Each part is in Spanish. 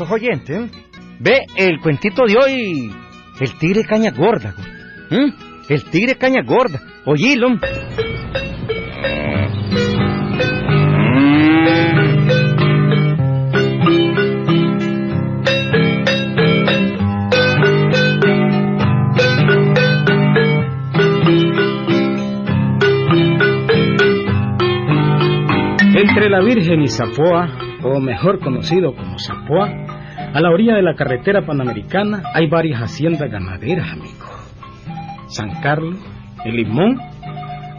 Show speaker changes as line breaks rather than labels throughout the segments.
bonitos oyentes. Ve el cuentito de hoy, el tigre caña gorda. ¿Mm? El tigre caña gorda. Oílo.
Entre la Virgen y Zapoa, o mejor conocido como Zapoa, a la orilla de la carretera panamericana hay varias haciendas ganaderas, amigo. San Carlos, El Limón,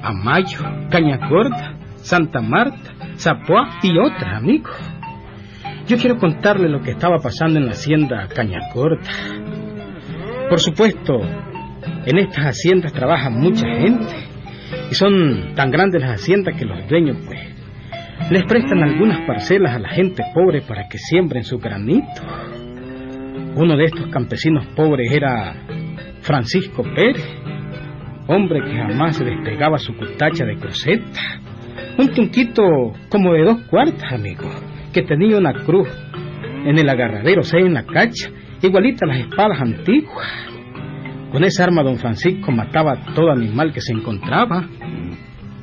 Amayo, Cañacorda, Santa Marta, Zapoa y otras, amigo. Yo quiero contarle lo que estaba pasando en la hacienda Cañacorda. Por supuesto, en estas haciendas trabaja mucha gente y son tan grandes las haciendas que los dueños, pues, les prestan algunas parcelas a la gente pobre para que siembren su granito. Uno de estos campesinos pobres era Francisco Pérez, hombre que jamás se despegaba su cutacha de cruceta. Un tunquito como de dos cuartas, amigo, que tenía una cruz en el agarradero, o sea, en la cacha, igualita a las espadas antiguas. Con esa arma don Francisco mataba a todo animal que se encontraba.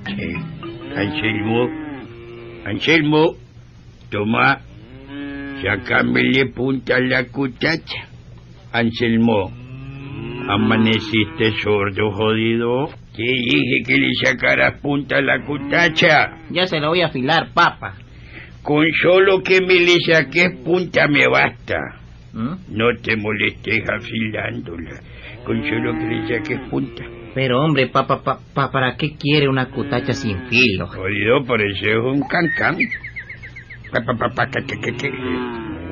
Eh, Anselmo, toma, sacámele punta a la cutacha. Anselmo, amaneciste sordo, jodido. Te dije que le sacaras punta a la cutacha.
Ya se lo voy a afilar, papa.
Con solo que me le saques punta me basta.
¿Mm?
No te molestes afilándola. Con solo que le saques punta.
Pero hombre, papa, papa, ¿para qué quiere una cutacha sin filo?
Jodido, por eso es un cancán. Pa, pa, pa, pa, que, que, que.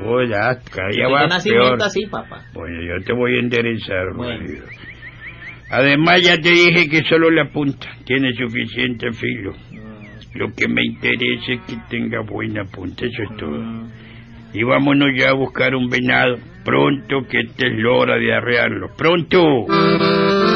Hola, día
Desde
va
nacimiento así, papá.
Bueno, yo te voy a enderezar,
Bueno.
marido. Además, ya te dije que solo la punta tiene suficiente filo. Lo que me interesa es que tenga buena punta, eso es todo. Y vámonos ya a buscar un venado. Pronto, que esta es la hora de arrearlo. ¡Pronto!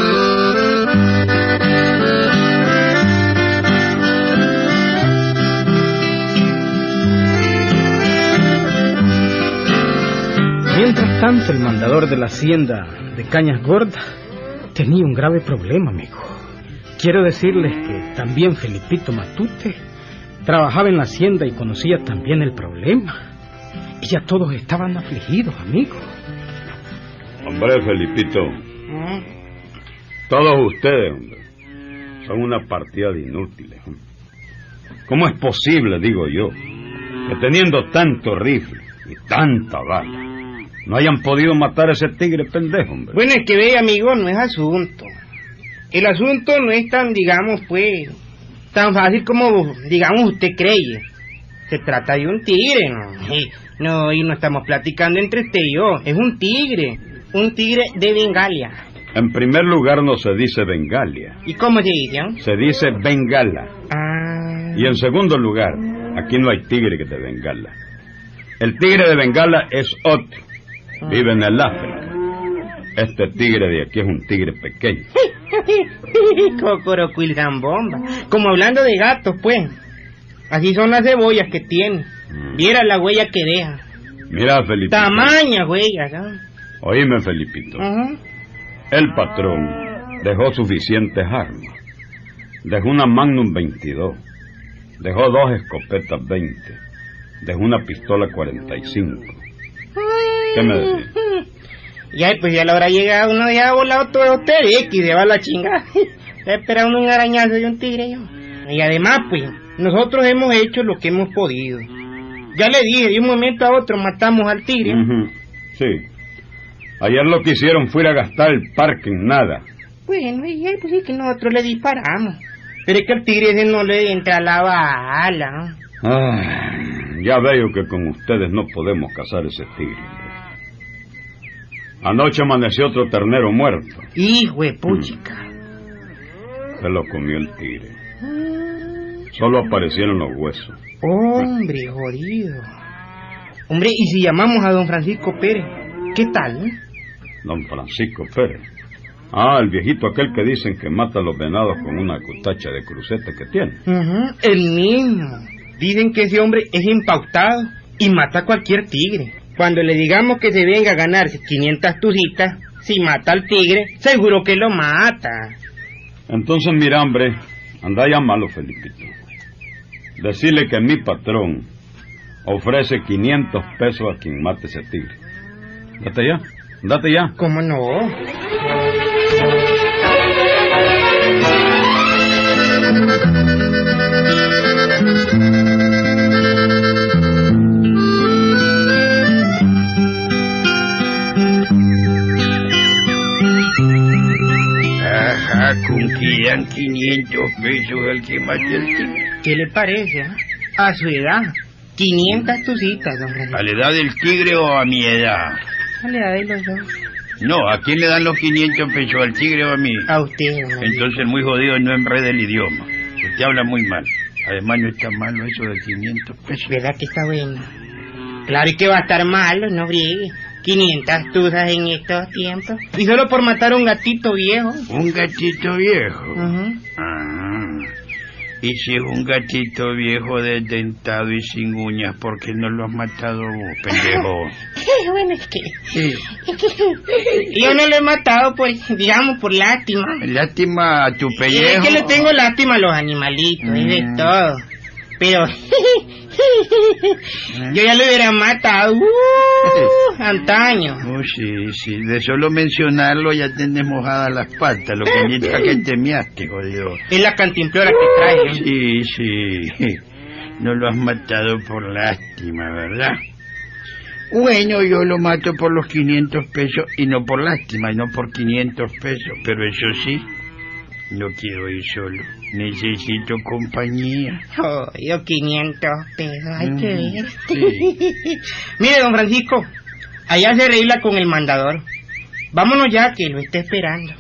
Mientras tanto, el mandador de la hacienda de Cañas Gordas tenía un grave problema, amigo. Quiero decirles que también Felipito Matute trabajaba en la hacienda y conocía también el problema. Y ya todos estaban afligidos, amigo.
Hombre, Felipito, todos ustedes, hombre, son una partida de inútiles. ¿Cómo es posible, digo yo, que teniendo tanto rifle y tanta bala, no hayan podido matar a ese tigre pendejo, hombre?
Bueno, es que ve, amigo, no es asunto. El asunto no es tan, digamos, pues, tan fácil como, digamos, usted cree. Se trata de un tigre, ¿no? Y, no, y no estamos platicando entre usted y yo. Es un tigre. Un tigre de Bengalia.
En primer lugar no se dice Bengalia,
¿Y cómo se dice? ah?
se dice Bengala.
Ah.
Y en segundo lugar, aquí no hay tigre que de Bengala. El tigre de Bengala es otro. Vive en el África. Este tigre de aquí es un tigre pequeño.
Cocorocuil bomba. Como hablando de gatos, pues. Así son las cebollas que tiene. Viera la huella que deja.
Mira, Felipito.
Tamaña huella, ¿sabes?
Oíme, Felipito. El patrón dejó suficientes armas. Dejó una Magnum 22. Dejó dos escopetas 20. Dejó una pistola 45. ¿Qué me decís?
Ya, pues ya le habrá llegado uno ya ha volado todo usted y se va a la chingada. Ya espera uno un arañazo de un tigre yo. Y además, pues, nosotros hemos hecho lo que hemos podido. Ya le dije, de un momento a otro matamos al tigre.
Sí. Ayer lo que hicieron fue ir a gastar el parque en nada.
Bueno, y ya, pues sí que nosotros le disparamos. Pero es que al tigre ese no le entra la bala.
Ah, ya veo que con ustedes no podemos cazar ese tigre. Anoche amaneció otro ternero muerto.
Hijo de puchica.
Se lo comió el tigre. Solo aparecieron los huesos.
Hombre, jodido. Hombre, ¿y si llamamos a don Francisco Pérez? ¿Qué tal? eh?
Don Francisco Pérez. Ah, el viejito aquel que dicen que mata a los venados con una cutacha de cruceta que tiene.
El mismo. Dicen que ese hombre es impautado y mata a cualquier tigre. Cuando le digamos que se venga a ganarse 500 tucitas, si mata al tigre, seguro que lo mata.
Entonces, mira, hombre, anda a llamarlo, Felipito. Decirle que mi patrón ofrece 500 pesos a quien mate ese tigre. Date ya, date ya.
¿Cómo no?
Que dan 500 pesos al que mate al tigre.
¿Qué le parece? ah? A su edad, 500 tucitas, don
¿A
Francisco.
la edad del tigre o a mi edad?
A la edad de los dos.
No, ¿a quién le dan los 500 pesos? ¿Al tigre o a mí?
A usted, don Francisco.
Entonces muy jodido no enreda el idioma. Usted habla muy mal. Además no está malo eso de 500 pesos.
¿Verdad que está bueno? Claro y que va a estar malo, no briegue. 500 tuzas en estos tiempos. Y solo por matar a un gatito viejo.
Un gatito viejo.
Ujú.
Ah. Y si es un gatito viejo desdentado y sin uñas, ¿por qué no lo has matado vos, pendejo?
bueno, es que... Yo no lo he matado por, digamos, por lástima.
Lástima a tu
Y es
pellejo.
que le tengo lástima a los animalitos, y de
Mm.
todo. Pero... yo ya lo hubiera matado. Uh, antaño.
Oh, sí, sí, de solo mencionarlo ya tenés mojadas las patas, lo que indica que te miaste, jodido.
Es la cantimplora que trae. ¿eh?
Sí, sí, no lo has matado por lástima, ¿verdad? Bueno, yo lo mato por los 500 pesos y no por lástima, y no por 500 pesos, pero eso sí, no quiero ir solo, necesito compañía.
Oh, yo 500 pesos, hay que
Mm,
ver.
sí.
Mire, don Francisco, allá se arregla con el mandador. Vámonos ya, que lo está esperando.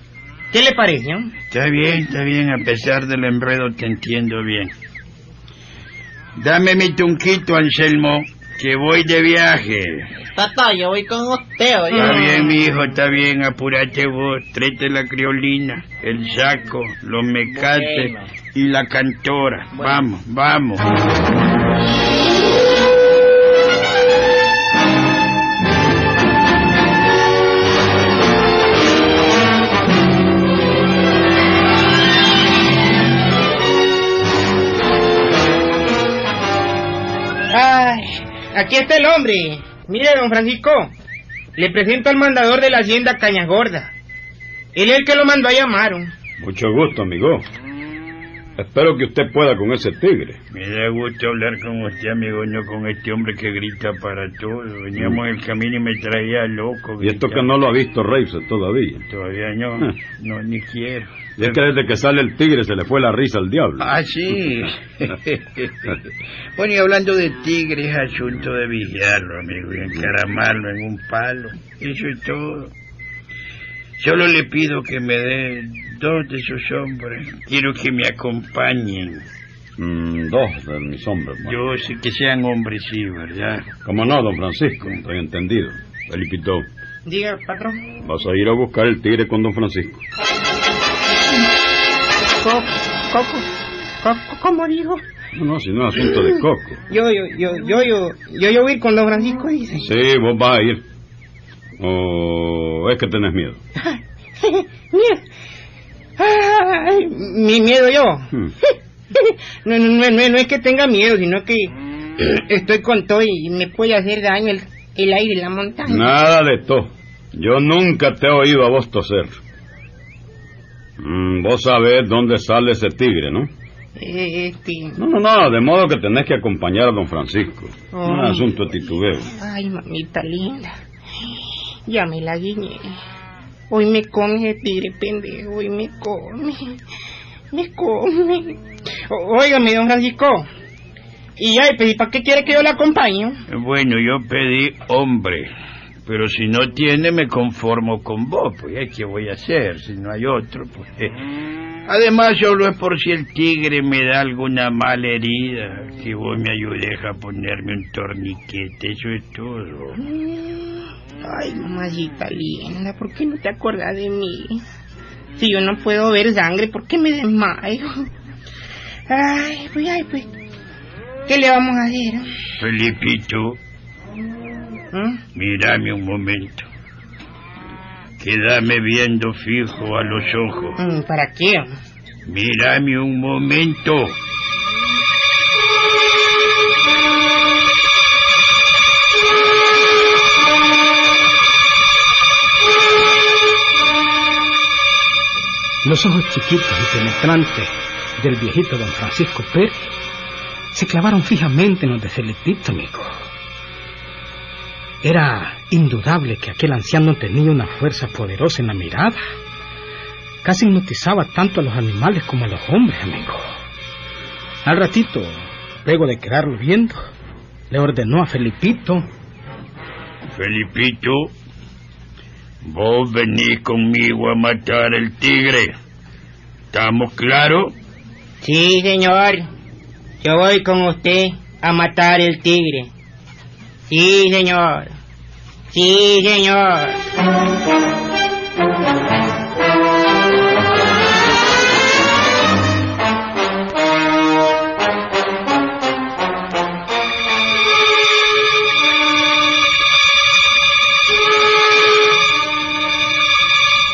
¿Qué le pareció?
Está bien, está bien, a pesar del enredo te entiendo bien. Dame mi tunquito, Anselmo, que voy de viaje.
Tata, yo voy con usted, oye.
Está bien, mi hijo, está bien, apúrate vos, tráete la criolina, el saco, los mecates
Bueno.
y la cantora.
Bueno.
Vamos, vamos.
Aquí está el hombre. Mire, don Francisco, le presento al mandador de la hacienda Cañas Gorda. Él es el que lo mandó a llamar.
Mucho gusto, amigo. Espero que usted pueda con ese tigre.
Me da gusto hablar con usted, amigo, no con este hombre que grita para todo. Veníamos en el camino y me traía loco.
Y esto que no lo ha visto Reise todavía.
Todavía no,
Ah.
no, ni quiero.
Y es que desde que sale el tigre se le fue la risa al diablo.
Ah, sí. bueno, y hablando de tigre, es asunto de vigiarlo, amigo, y encaramarlo en un palo. Eso es todo. Solo le pido que me dé dos de esos hombres. Quiero que me acompañen.
Mm, dos de mis hombres. bueno.
Yo sé que sean hombres, sí, ¿verdad?
¿Cómo no, don Francisco? Estoy entendido. Felipito,
Diga, patrón.
vas a ir a buscar el tigre con don Francisco.
Co- Coco, Coco, ¿cómo dijo?
No, no, si no es asunto de coco.
Yo, yo, yo, yo, yo, yo, yo voy a ir con don Francisco, dice.
Sí, vos vas a ir. ¿O es que tenés miedo?
Ay, mi miedo yo.
Hmm.
No, no, no, no, es que tenga miedo, sino que estoy con todo y me puede hacer daño el, el aire la montaña.
Nada de todo. Yo nunca te he oído a vos toser. Mm, vos sabés dónde sale ese tigre, ¿no?
Este...
No, no, no, de modo que tenés que acompañar a don Francisco. No
Ay.
es asunto de titubeo.
Ay, mamita linda. Ya me la guiñé. Hoy me come ese tigre pendejo, hoy me come. Me come. Óigame, don Francisco. Y ay, pues, ¿y para qué quiere que yo le acompañe?
Bueno, yo pedí hombre, pero si no tiene me conformo con vos, pues ¿qué voy a hacer si no hay otro? Pues, eh. Además, solo es por si el tigre me da alguna mala herida, que vos me ayudes a ponerme un torniquete, eso es todo.
Ay, mamacita linda, ¿por qué no te acuerdas de mí? Si yo no puedo ver sangre, ¿por qué me desmayo? Ay, pues, ay, pues, ¿qué le vamos a hacer?
Felipito,
¿Mm?
Mírame un momento. Quédame viendo fijo a los ojos.
Mm, ¿Para qué?
Mírame un momento.
Los ojos chiquitos y penetrantes del viejito don Francisco Pérez se clavaron fijamente en los de Felipito, amigo. Era indudable que aquel anciano tenía una fuerza poderosa en la mirada. Casi hipnotizaba tanto a los animales como a los hombres, amigo. Al ratito, luego de quedarlo viendo, le ordenó a Felipito
Felipito, vos venís conmigo a matar el tigre. ¿Estamos claros?
Sí, señor. Yo voy con usted a matar el tigre. Sí, señor. Sí, señor.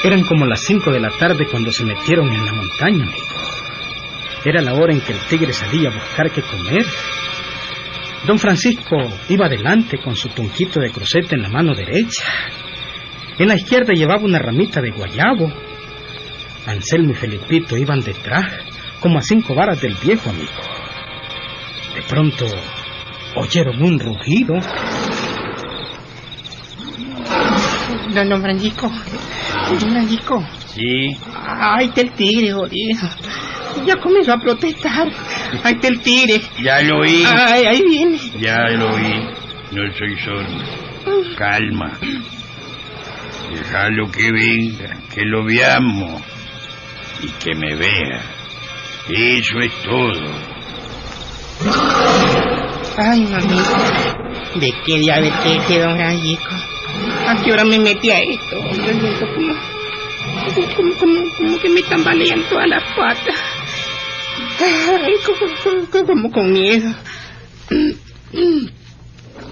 Eran como las cinco de la tarde cuando se metieron en la montaña. Era la hora en que el tigre salía a buscar qué comer. Don Francisco iba adelante con su tunquito de cruceta en la mano derecha. En la izquierda llevaba una ramita de guayabo. Anselmo y Felipito iban detrás, como a cinco varas del viejo amigo. De pronto oyeron un rugido.
Don, don Francisco. Don Francisco.
Sí.
Ahí está el tigre, jodido. Ya comenzó a protestar. Ahí está el tigre.
Ya lo oí.
Ay, ahí viene.
Ya lo oí. No soy sordo. Calma. Déjalo que venga, que lo veamos y que me vea. Eso es todo.
Ay, mamita. ¿De qué diablo es este, don Francisco? ¿A qué hora me metí a esto? Hombre, siento como, como, como, como que me tambalean todas las patas. Ay, como, como, con miedo.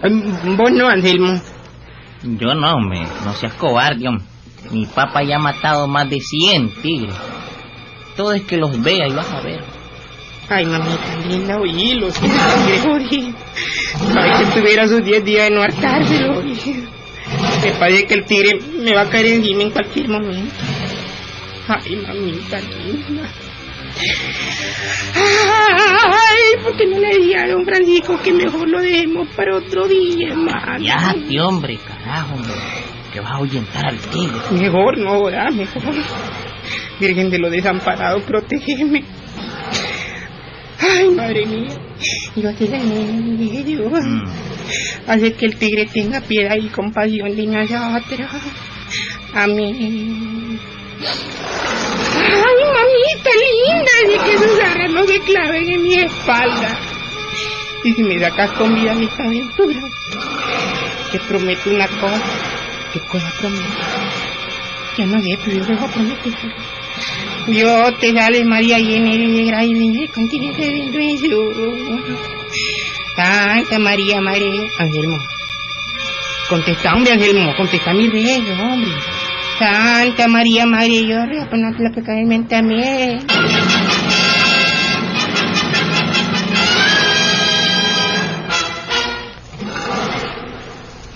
Ay, Vos no, Anselmo.
Yo no, hombre, no seas cobarde, hombre. Mi papá ya ha matado más de 100 tigres. Todo es que los vea y vas a ver.
Ay, mamita linda, oílo, si tigre jodido. Ay, que tuviera sus 10 días de no hartárselo. Me parece que el tigre me va a caer encima en cualquier momento. Ay, mamita linda. Ay, ¿por qué no le dije a don Francisco que mejor lo dejemos para otro día, hermano?
Ya, tío, hombre, carajo, hombre. Que vas a ahuyentar al tigre.
Mejor no, ¿verdad? Mejor. Virgen de lo desamparado, protégeme. Ay, madre mía. Yo te la Dios.
Mm.
Hace que el tigre tenga piedad y compasión de nosotros. Amén. Ay, mamita linda, de que sus garras no se claven en mi espalda. Y si me sacas con vida de esta aventura, te prometo una cosa. ¿Qué cosa prometo? Ya no sé, pero yo a prometer. Dios te sale María llena de gracia y continente bendito Jesús. Santa María, Madre de Anselmo. Contesta, hombre, Anselmo, contesta mi rey, hombre. Santa María, Madre de Dios, ruega por nosotros los pecadores también.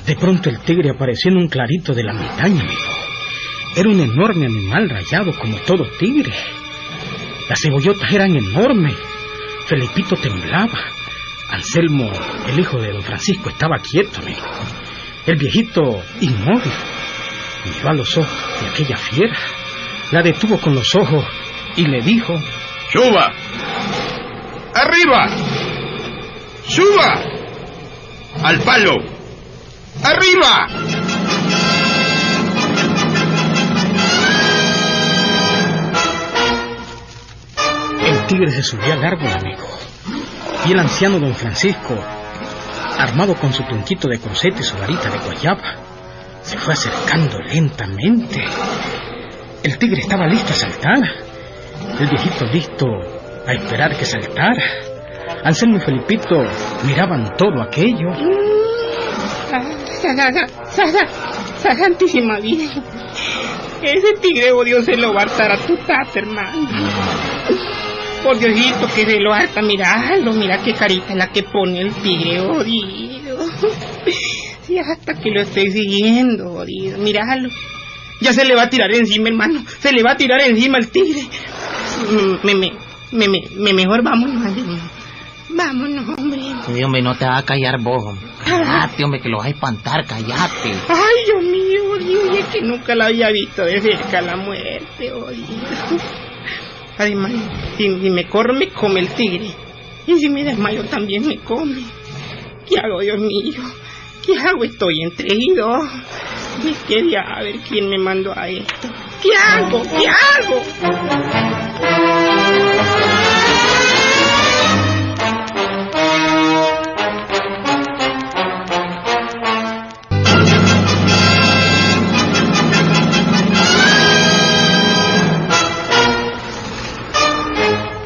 De pronto el tigre apareció en un clarito de la montaña, amigo. Era un enorme animal rayado como todo tigre. Las cebollotas eran enormes. Felipito temblaba. Anselmo, el hijo de don Francisco, estaba quieto, amigo. El viejito, inmóvil, miró a los ojos de aquella fiera. La detuvo con los ojos y le dijo...
¡Suba! ¡Arriba! ¡Suba! ¡Al palo! ¡Arriba!
El tigre se subió al árbol, amigo. Y el anciano don Francisco, armado con su tunquito de cruceta y su varita de guayaba, se fue acercando lentamente. El tigre estaba listo a saltar. El viejito listo a esperar que saltara. Anselmo y Felipito miraban todo aquello.
Santísima Virgen. Ese tigre odio se lo va a hartar a tu tata, hermano. Por Diosito, que se lo harta, miralo, mira qué carita la que pone el tigre odio. Hasta que lo estoy siguiendo, odio, míralo. Ya se le va a tirar encima, hermano. Se le va a tirar encima el tigre. Me, me, me, me, me mejor vámonos, hermano. Vámonos, hombre.
Sí, hombre, no te vas a callar vos. hombre. Cállate, hombre, que lo vas a espantar, cállate.
Ay, Dios mío, Dios, es que nunca la había visto de cerca la muerte, oye. Además, si, si me corro, me come el tigre. Y si me desmayo, también me come. ¿Qué hago, Dios mío? ¿Qué hago? Estoy entre. Me quería a ver quién me mandó a esto. ¿Qué hago? ¿Qué hago?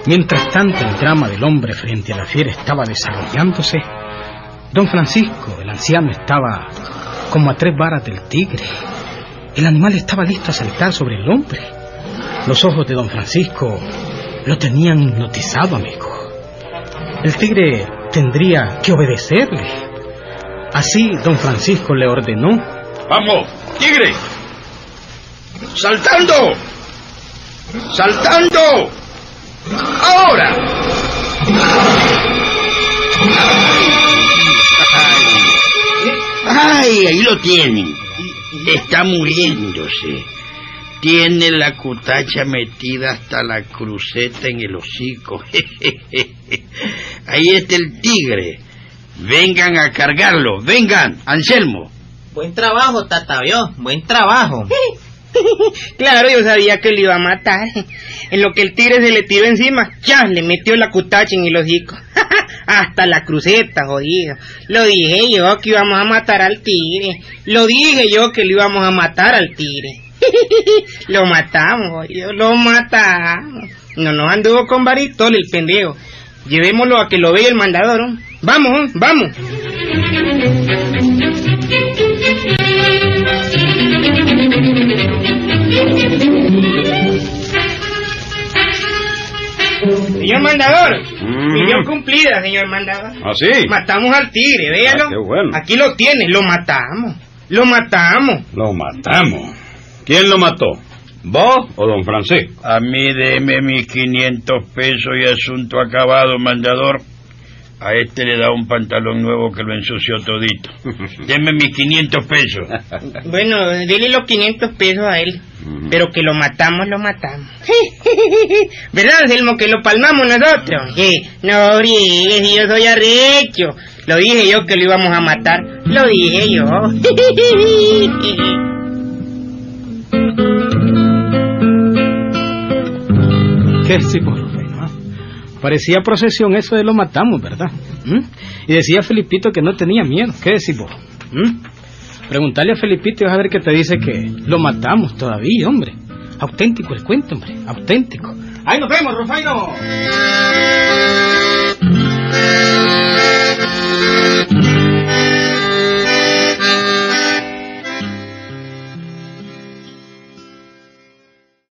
Mientras tanto, el drama del hombre frente a la fiera estaba desarrollándose. Don Francisco, el anciano, estaba como a tres varas del tigre. El animal estaba listo a saltar sobre el hombre. Los ojos de don Francisco lo tenían hipnotizado, amigo. El tigre tendría que obedecerle. Así, don Francisco le ordenó.
¡Vamos, tigre! ¡Saltando! ¡Saltando! ¡Ahora! ¡Ay! Ahí lo tienen. Está muriéndose. Tiene la cutacha metida hasta la cruceta en el hocico. Ahí está el tigre. Vengan a cargarlo. Vengan, Anselmo.
Buen trabajo, Tata, ¿vio? Buen trabajo.
Claro, yo sabía que lo iba a matar. En lo que el tigre se le tiró encima, ya le metió la cutacha en el hocico. Hasta la cruceta, jodido. Lo dije yo que íbamos a matar al tigre. Lo dije yo que lo íbamos a matar al tigre. Lo matamos, jodido. Lo matamos. No nos anduvo con baritol el pendejo. Llevémoslo a que lo vea el mandador. Vamos, vamos. Señor mandador,
Mm.
misión cumplida, señor mandador.
¿Ah, sí?
Matamos al tigre, véalo.
Ah, qué bueno.
Aquí lo tiene, lo matamos. Lo matamos.
Lo matamos. ¿Quién lo mató? ¿Vos o don Francisco?
A mí deme mis 500 pesos y asunto acabado, mandador. A este le da un pantalón nuevo que lo ensució todito. Deme mis 500 pesos.
Bueno, dile los 500 pesos a él. Pero que lo matamos, lo matamos. ¿Verdad, Anselmo? Que lo palmamos nosotros. No, si yo soy arrecho. Lo dije yo que lo íbamos a matar. Lo dije yo.
¿Qué sí, Parecía procesión eso de lo matamos, ¿verdad? ¿Mm? Y decía Felipito que no tenía miedo. ¿Qué decís vos? ¿Mm? Preguntarle a Felipito y vas a ver que te dice que lo matamos todavía, hombre. Auténtico el cuento, hombre. Auténtico. ¡Ahí nos vemos, Rufaino!